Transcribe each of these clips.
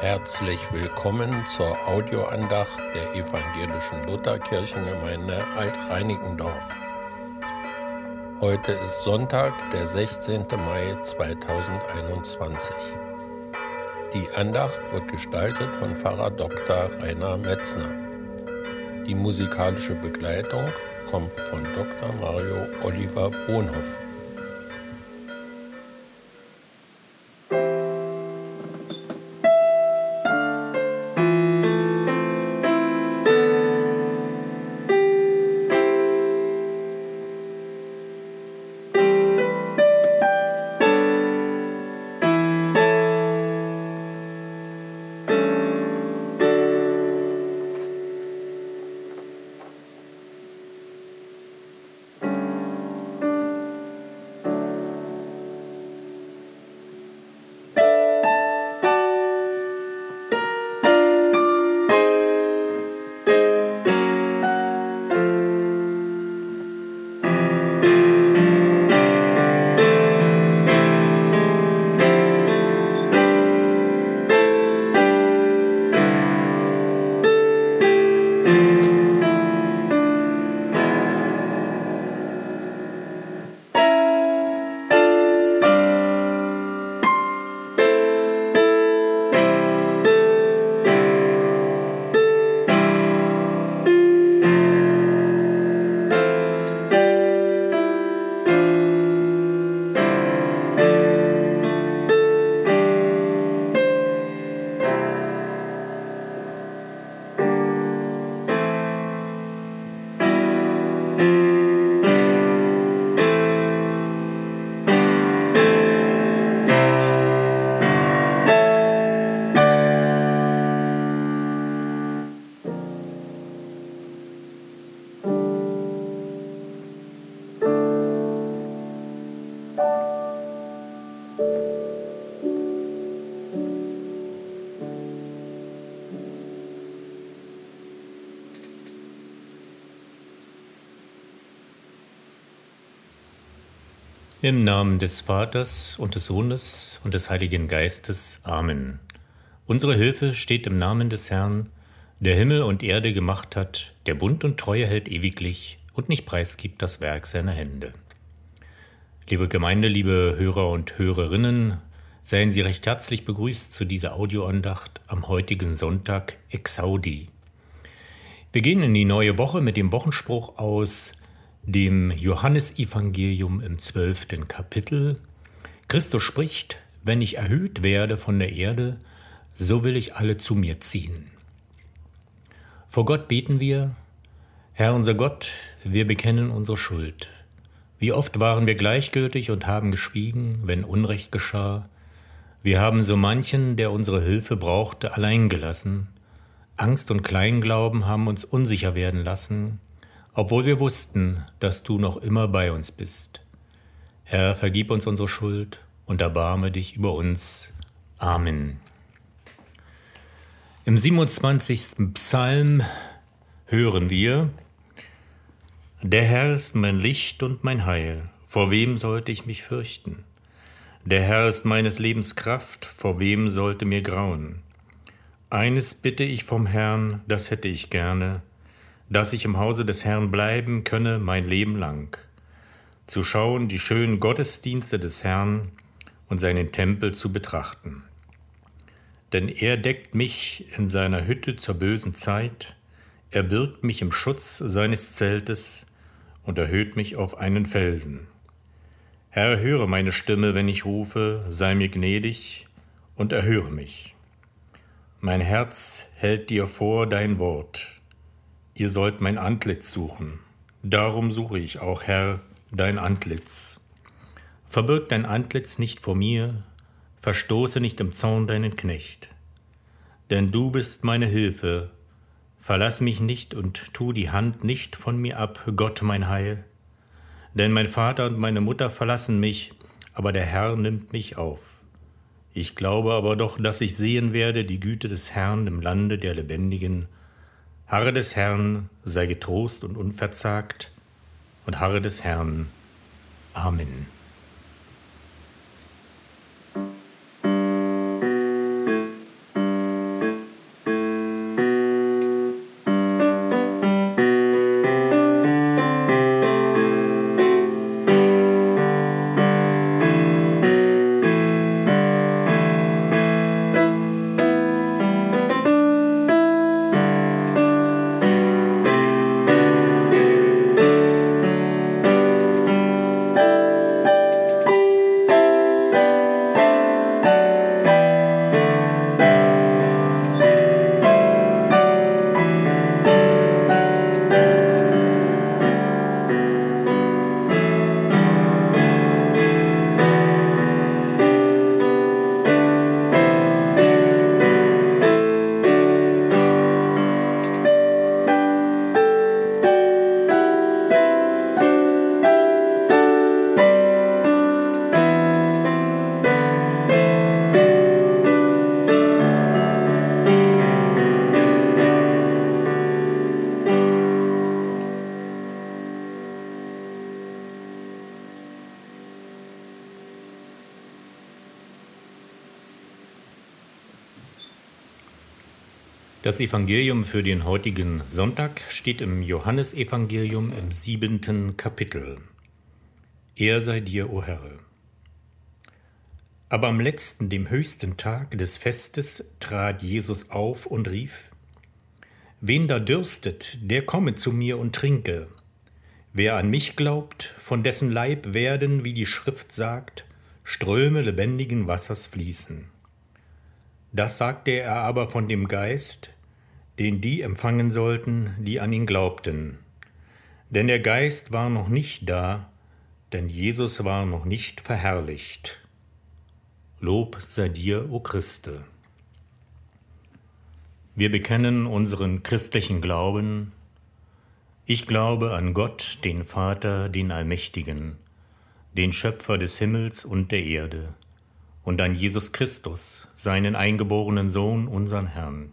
Herzlich willkommen zur Audioandacht der evangelischen Lutherkirchengemeinde Alt-Reinickendorf. Heute ist Sonntag, der 16. Mai 2021. Die Andacht wird gestaltet von Pfarrer Dr. Rainer Metzner. Die musikalische Begleitung kommt von Dr. Mario Oliver Bohnhoff. Im Namen des Vaters und des Sohnes und des Heiligen Geistes. Amen. Unsere Hilfe steht im Namen des Herrn, der Himmel und Erde gemacht hat, der Bund und Treue hält ewiglich und nicht preisgibt das Werk seiner Hände. Liebe Gemeinde, liebe Hörer und Hörerinnen, seien Sie recht herzlich begrüßt zu dieser Audioandacht am heutigen Sonntag Exaudi. Wir gehen in die neue Woche mit dem Wochenspruch aus dem Johannesevangelium im zwölften Kapitel. Christus spricht, wenn ich erhöht werde von der Erde, so will ich alle zu mir ziehen. Vor Gott beten wir, Herr unser Gott, wir bekennen unsere Schuld. Wie oft waren wir gleichgültig und haben geschwiegen, wenn Unrecht geschah. Wir haben so manchen, der unsere Hilfe brauchte, allein gelassen. Angst und Kleinglauben haben uns unsicher werden lassen obwohl wir wussten, dass du noch immer bei uns bist. Herr, vergib uns unsere Schuld und erbarme dich über uns. Amen. Im 27. Psalm hören wir, Der Herr ist mein Licht und mein Heil, vor wem sollte ich mich fürchten? Der Herr ist meines Lebens Kraft, vor wem sollte mir grauen? Eines bitte ich vom Herrn, das hätte ich gerne, dass ich im Hause des Herrn bleiben könne mein Leben lang, zu schauen die schönen Gottesdienste des Herrn und seinen Tempel zu betrachten. Denn er deckt mich in seiner Hütte zur bösen Zeit, er birgt mich im Schutz seines Zeltes und erhöht mich auf einen Felsen. Herr, höre meine Stimme, wenn ich rufe, sei mir gnädig und erhöre mich. Mein Herz hält dir vor dein Wort Ihr sollt mein Antlitz suchen. Darum suche ich auch, Herr, dein Antlitz. Verbirg dein Antlitz nicht vor mir, verstoße nicht im Zorn deinen Knecht. Denn du bist meine Hilfe, verlass mich nicht und tu die Hand nicht von mir ab, Gott mein Heil. Denn mein Vater und meine Mutter verlassen mich, aber der Herr nimmt mich auf. Ich glaube aber doch, dass ich sehen werde die Güte des Herrn im Lande der Lebendigen, Harre des Herrn, sei getrost und unverzagt, und harre des Herrn. Amen. Das Evangelium für den heutigen Sonntag steht im Johannesevangelium im siebenten Kapitel. Er sei dir, o Herr. Aber am letzten, dem höchsten Tag des Festes, trat Jesus auf und rief, Wen da dürstet, der komme zu mir und trinke. Wer an mich glaubt, von dessen Leib werden, wie die Schrift sagt, Ströme lebendigen Wassers fließen. Das sagte er aber von dem Geist, den die empfangen sollten, die an ihn glaubten. Denn der Geist war noch nicht da, denn Jesus war noch nicht verherrlicht. Lob sei dir, o Christe. Wir bekennen unseren christlichen Glauben. Ich glaube an Gott, den Vater, den Allmächtigen, den Schöpfer des Himmels und der Erde und an Jesus Christus, seinen eingeborenen Sohn, unseren Herrn,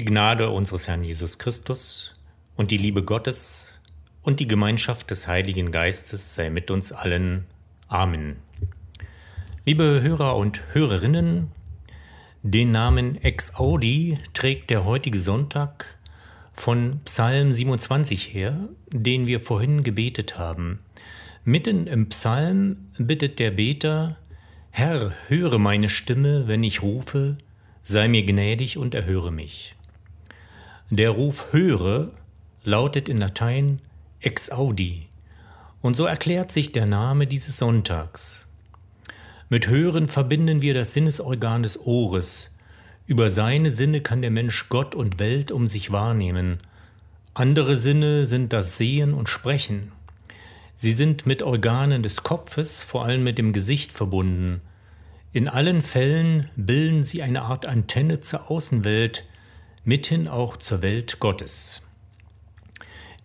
Die Gnade unseres Herrn Jesus Christus und die Liebe Gottes und die Gemeinschaft des Heiligen Geistes sei mit uns allen. Amen. Liebe Hörer und Hörerinnen, den Namen Ex Audi trägt der heutige Sonntag von Psalm 27 her, den wir vorhin gebetet haben. Mitten im Psalm bittet der Beter, Herr, höre meine Stimme, wenn ich rufe, sei mir gnädig und erhöre mich. Der Ruf höre lautet in Latein ex audi und so erklärt sich der Name dieses Sonntags. Mit Hören verbinden wir das Sinnesorgan des Ohres. Über seine Sinne kann der Mensch Gott und Welt um sich wahrnehmen. Andere Sinne sind das Sehen und Sprechen. Sie sind mit Organen des Kopfes, vor allem mit dem Gesicht verbunden. In allen Fällen bilden sie eine Art Antenne zur Außenwelt, mithin auch zur Welt Gottes.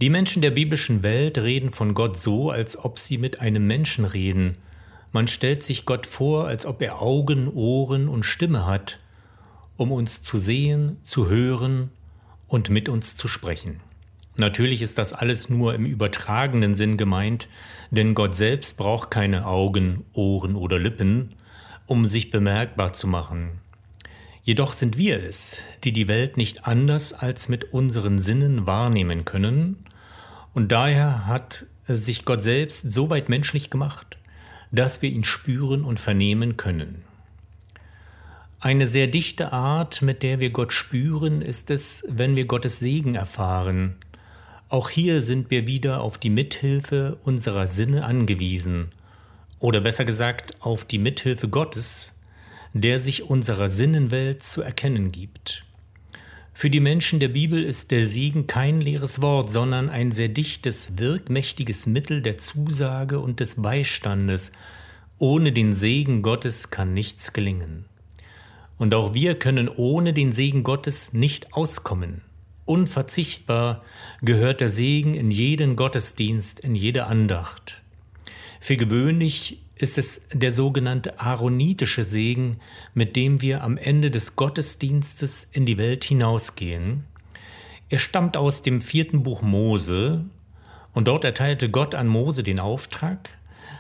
Die Menschen der biblischen Welt reden von Gott so, als ob sie mit einem Menschen reden. Man stellt sich Gott vor, als ob er Augen, Ohren und Stimme hat, um uns zu sehen, zu hören und mit uns zu sprechen. Natürlich ist das alles nur im übertragenen Sinn gemeint, denn Gott selbst braucht keine Augen, Ohren oder Lippen, um sich bemerkbar zu machen. Jedoch sind wir es, die die Welt nicht anders als mit unseren Sinnen wahrnehmen können, und daher hat sich Gott selbst so weit menschlich gemacht, dass wir ihn spüren und vernehmen können. Eine sehr dichte Art, mit der wir Gott spüren, ist es, wenn wir Gottes Segen erfahren. Auch hier sind wir wieder auf die Mithilfe unserer Sinne angewiesen, oder besser gesagt auf die Mithilfe Gottes, der sich unserer Sinnenwelt zu erkennen gibt. Für die Menschen der Bibel ist der Segen kein leeres Wort, sondern ein sehr dichtes, wirkmächtiges Mittel der Zusage und des Beistandes. Ohne den Segen Gottes kann nichts gelingen. Und auch wir können ohne den Segen Gottes nicht auskommen. Unverzichtbar gehört der Segen in jeden Gottesdienst, in jede Andacht. Für gewöhnlich ist es der sogenannte aaronitische Segen, mit dem wir am Ende des Gottesdienstes in die Welt hinausgehen. Er stammt aus dem vierten Buch Mose, und dort erteilte Gott an Mose den Auftrag,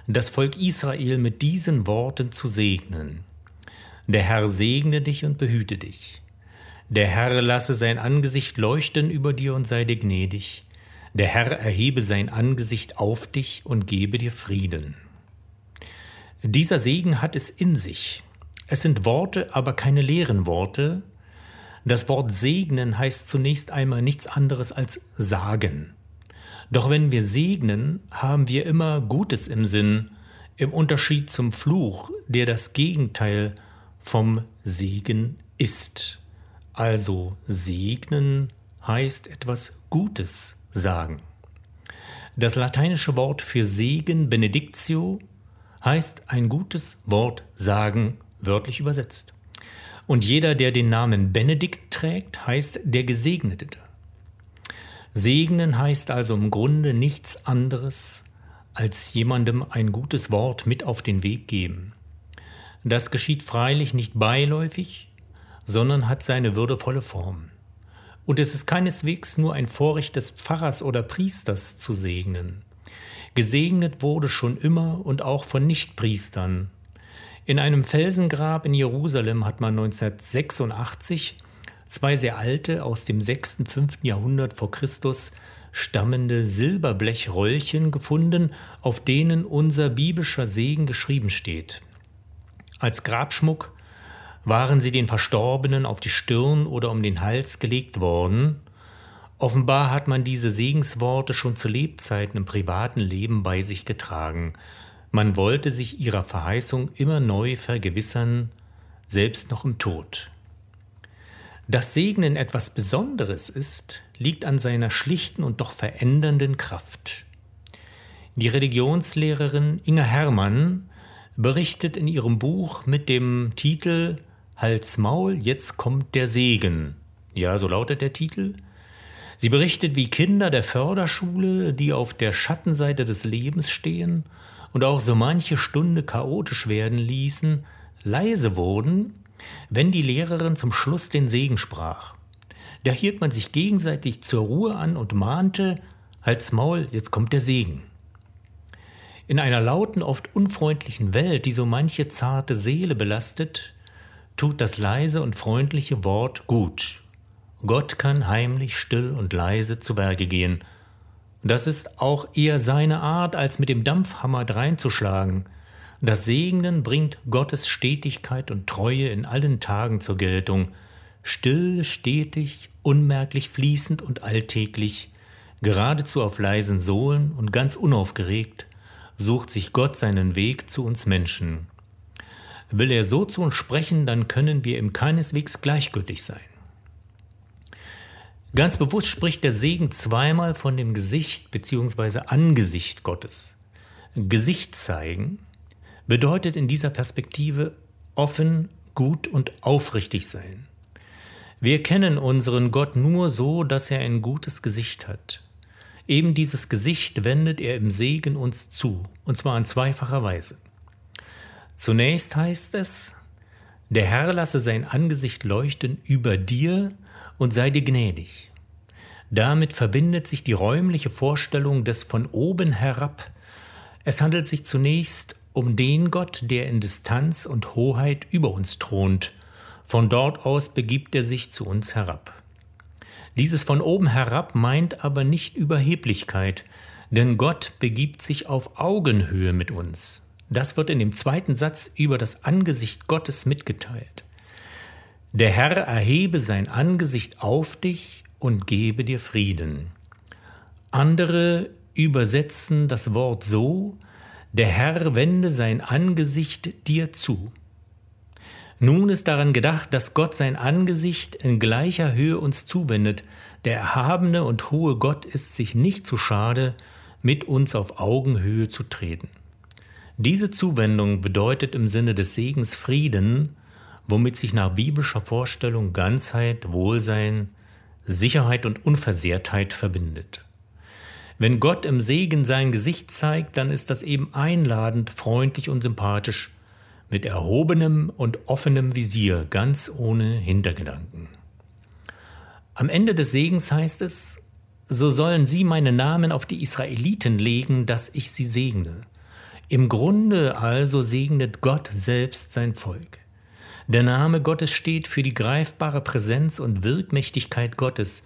das Volk Israel mit diesen Worten zu segnen. Der Herr segne dich und behüte dich. Der Herr lasse sein Angesicht leuchten über dir und sei dir gnädig. Der Herr erhebe sein Angesicht auf dich und gebe dir Frieden. Dieser Segen hat es in sich. Es sind Worte, aber keine leeren Worte. Das Wort segnen heißt zunächst einmal nichts anderes als sagen. Doch wenn wir segnen, haben wir immer Gutes im Sinn, im Unterschied zum Fluch, der das Gegenteil vom Segen ist. Also segnen heißt etwas Gutes sagen. Das lateinische Wort für Segen, Benedictio, heißt ein gutes Wort sagen, wörtlich übersetzt. Und jeder, der den Namen Benedikt trägt, heißt der Gesegnete. Segnen heißt also im Grunde nichts anderes, als jemandem ein gutes Wort mit auf den Weg geben. Das geschieht freilich nicht beiläufig, sondern hat seine würdevolle Form. Und es ist keineswegs nur ein Vorrecht des Pfarrers oder Priesters zu segnen. Gesegnet wurde schon immer und auch von Nichtpriestern. In einem Felsengrab in Jerusalem hat man 1986 zwei sehr alte, aus dem 6. und 5. Jahrhundert vor Christus stammende Silberblechröllchen gefunden, auf denen unser biblischer Segen geschrieben steht. Als Grabschmuck waren sie den Verstorbenen auf die Stirn oder um den Hals gelegt worden, Offenbar hat man diese Segensworte schon zu Lebzeiten im privaten Leben bei sich getragen. Man wollte sich ihrer Verheißung immer neu vergewissern, selbst noch im Tod. Dass Segnen etwas Besonderes ist, liegt an seiner schlichten und doch verändernden Kraft. Die Religionslehrerin Inga Herrmann berichtet in ihrem Buch mit dem Titel Hals Maul, jetzt kommt der Segen. Ja, so lautet der Titel. Sie berichtet, wie Kinder der Förderschule, die auf der Schattenseite des Lebens stehen und auch so manche Stunde chaotisch werden ließen, leise wurden, wenn die Lehrerin zum Schluss den Segen sprach. Da hielt man sich gegenseitig zur Ruhe an und mahnte, Halt's Maul, jetzt kommt der Segen. In einer lauten, oft unfreundlichen Welt, die so manche zarte Seele belastet, tut das leise und freundliche Wort gut. Gott kann heimlich, still und leise zu Werke gehen. Das ist auch eher seine Art, als mit dem Dampfhammer dreinzuschlagen. Das Segnen bringt Gottes Stetigkeit und Treue in allen Tagen zur Geltung. Still, stetig, unmerklich fließend und alltäglich, geradezu auf leisen Sohlen und ganz unaufgeregt, sucht sich Gott seinen Weg zu uns Menschen. Will er so zu uns sprechen, dann können wir ihm keineswegs gleichgültig sein. Ganz bewusst spricht der Segen zweimal von dem Gesicht bzw. Angesicht Gottes. Gesicht zeigen bedeutet in dieser Perspektive offen, gut und aufrichtig sein. Wir kennen unseren Gott nur so, dass er ein gutes Gesicht hat. Eben dieses Gesicht wendet er im Segen uns zu, und zwar in zweifacher Weise. Zunächst heißt es, der Herr lasse sein Angesicht leuchten über dir und sei dir gnädig. Damit verbindet sich die räumliche Vorstellung des von oben herab. Es handelt sich zunächst um den Gott, der in Distanz und Hoheit über uns thront. Von dort aus begibt er sich zu uns herab. Dieses von oben herab meint aber nicht Überheblichkeit, denn Gott begibt sich auf Augenhöhe mit uns. Das wird in dem zweiten Satz über das Angesicht Gottes mitgeteilt. Der Herr erhebe sein Angesicht auf dich und gebe dir Frieden. Andere übersetzen das Wort so, der Herr wende sein Angesicht dir zu. Nun ist daran gedacht, dass Gott sein Angesicht in gleicher Höhe uns zuwendet. Der erhabene und hohe Gott ist sich nicht zu schade, mit uns auf Augenhöhe zu treten. Diese Zuwendung bedeutet im Sinne des Segens Frieden, womit sich nach biblischer Vorstellung Ganzheit, Wohlsein, Sicherheit und Unversehrtheit verbindet. Wenn Gott im Segen sein Gesicht zeigt, dann ist das eben einladend, freundlich und sympathisch mit erhobenem und offenem Visier, ganz ohne Hintergedanken. Am Ende des Segens heißt es, so sollen sie meinen Namen auf die Israeliten legen, dass ich sie segne. Im Grunde also segnet Gott selbst sein Volk. Der Name Gottes steht für die greifbare Präsenz und Wirkmächtigkeit Gottes.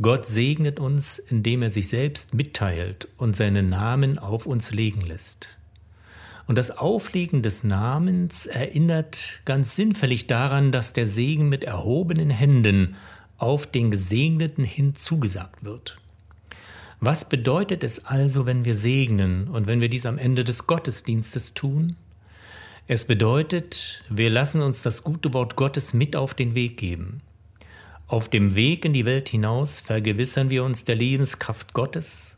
Gott segnet uns, indem er sich selbst mitteilt und seinen Namen auf uns legen lässt. Und das Auflegen des Namens erinnert ganz sinnfällig daran, dass der Segen mit erhobenen Händen auf den Gesegneten hin zugesagt wird. Was bedeutet es also, wenn wir segnen und wenn wir dies am Ende des Gottesdienstes tun? Es bedeutet, wir lassen uns das gute Wort Gottes mit auf den Weg geben. Auf dem Weg in die Welt hinaus vergewissern wir uns der Lebenskraft Gottes,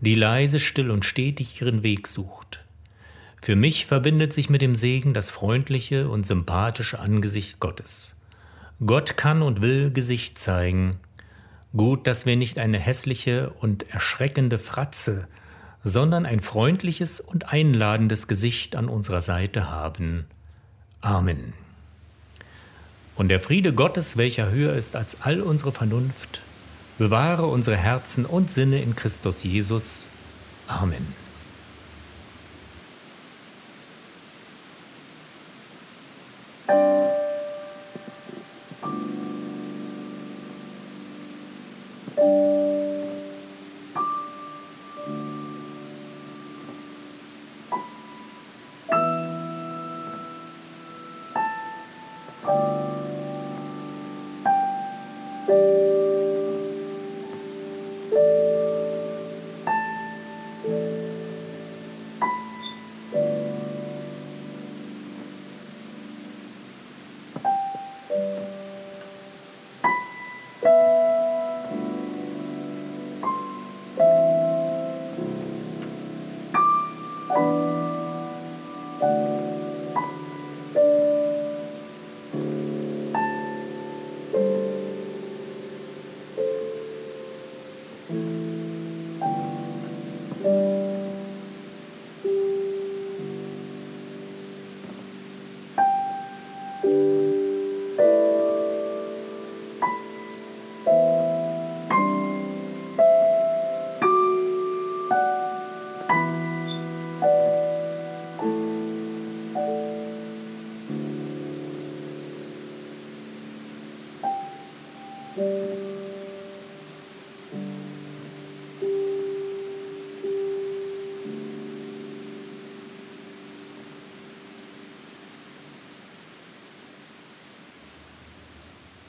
die leise, still und stetig ihren Weg sucht. Für mich verbindet sich mit dem Segen das freundliche und sympathische Angesicht Gottes. Gott kann und will Gesicht zeigen. Gut, dass wir nicht eine hässliche und erschreckende Fratze, sondern ein freundliches und einladendes Gesicht an unserer Seite haben. Amen. Und der Friede Gottes, welcher höher ist als all unsere Vernunft, bewahre unsere Herzen und Sinne in Christus Jesus. Amen.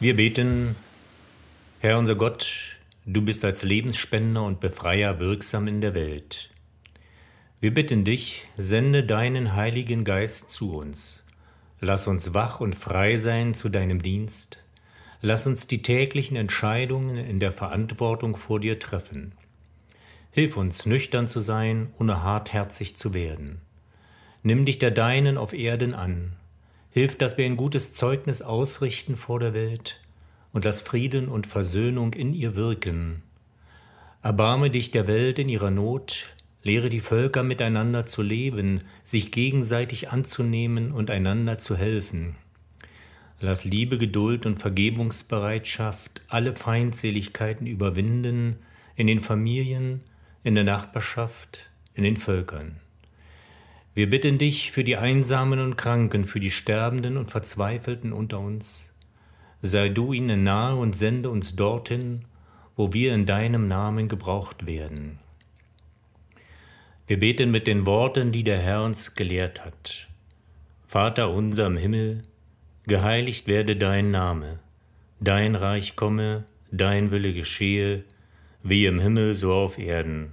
Wir beten, Herr unser Gott, du bist als Lebensspender und Befreier wirksam in der Welt. Wir bitten dich, sende deinen Heiligen Geist zu uns. Lass uns wach und frei sein zu deinem Dienst. Lass uns die täglichen Entscheidungen in der Verantwortung vor dir treffen. Hilf uns, nüchtern zu sein, ohne hartherzig zu werden. Nimm dich der Deinen auf Erden an Hilf, dass wir ein gutes Zeugnis ausrichten vor der Welt und lass Frieden und Versöhnung in ihr wirken. Erbarme dich der Welt in ihrer Not, lehre die Völker miteinander zu leben, sich gegenseitig anzunehmen und einander zu helfen. Lass Liebe, Geduld und Vergebungsbereitschaft alle Feindseligkeiten überwinden in den Familien, in der Nachbarschaft, in den Völkern. Wir bitten dich für die Einsamen und Kranken, für die Sterbenden und Verzweifelten unter uns. Sei du ihnen nahe und sende uns dorthin, wo wir in deinem Namen gebraucht werden. Wir beten mit den Worten, die der Herr uns gelehrt hat. Vater unser im Himmel, geheiligt werde dein Name, dein Reich komme, dein Wille geschehe, wie im Himmel so auf Erden.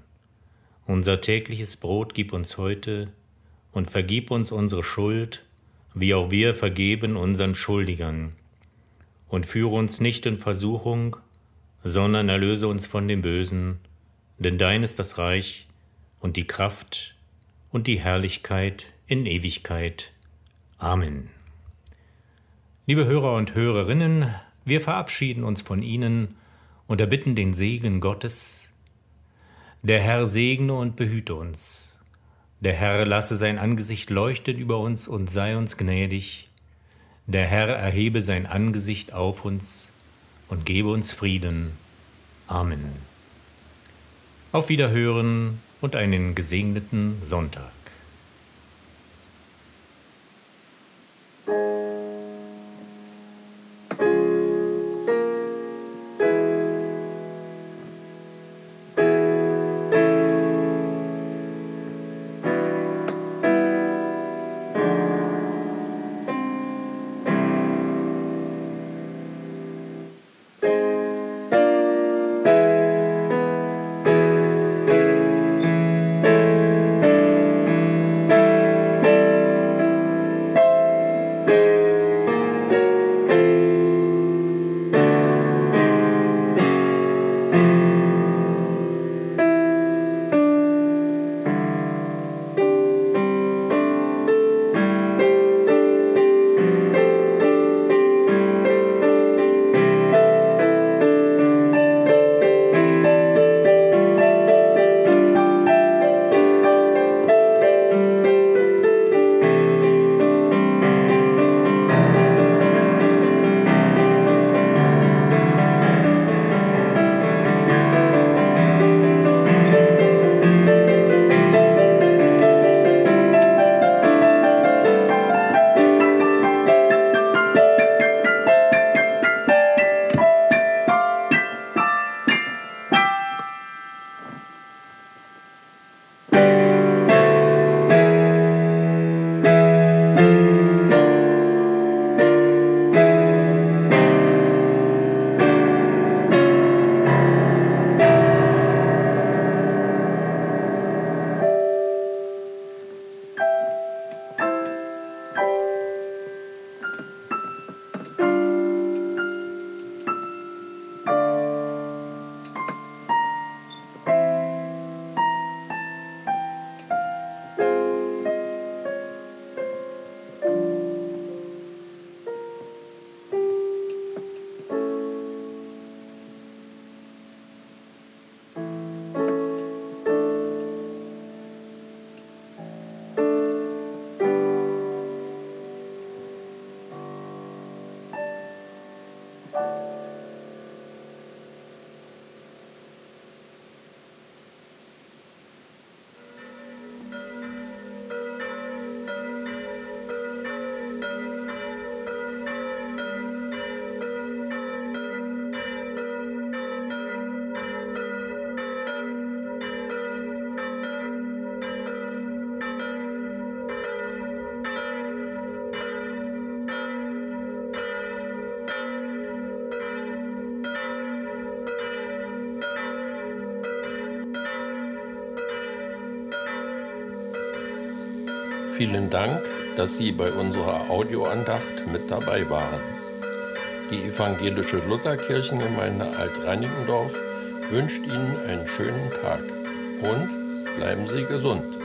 Unser tägliches Brot gib uns heute und vergib uns unsere Schuld, wie auch wir vergeben unseren Schuldigern. Und führe uns nicht in Versuchung, sondern erlöse uns von dem Bösen, denn dein ist das Reich und die Kraft und die Herrlichkeit in Ewigkeit. Amen. Liebe Hörer und Hörerinnen, wir verabschieden uns von Ihnen und erbitten den Segen Gottes. Der Herr segne und behüte uns. Der Herr lasse sein Angesicht leuchten über uns und sei uns gnädig. Der Herr erhebe sein Angesicht auf uns und gebe uns Frieden. Amen. Auf Wiederhören und einen gesegneten Sonntag. Vielen Dank, dass Sie bei unserer Audioandacht mit dabei waren. Die evangelische Lutherkirchengemeinde Alt-Reinickendorf wünscht Ihnen einen schönen Tag und bleiben Sie gesund.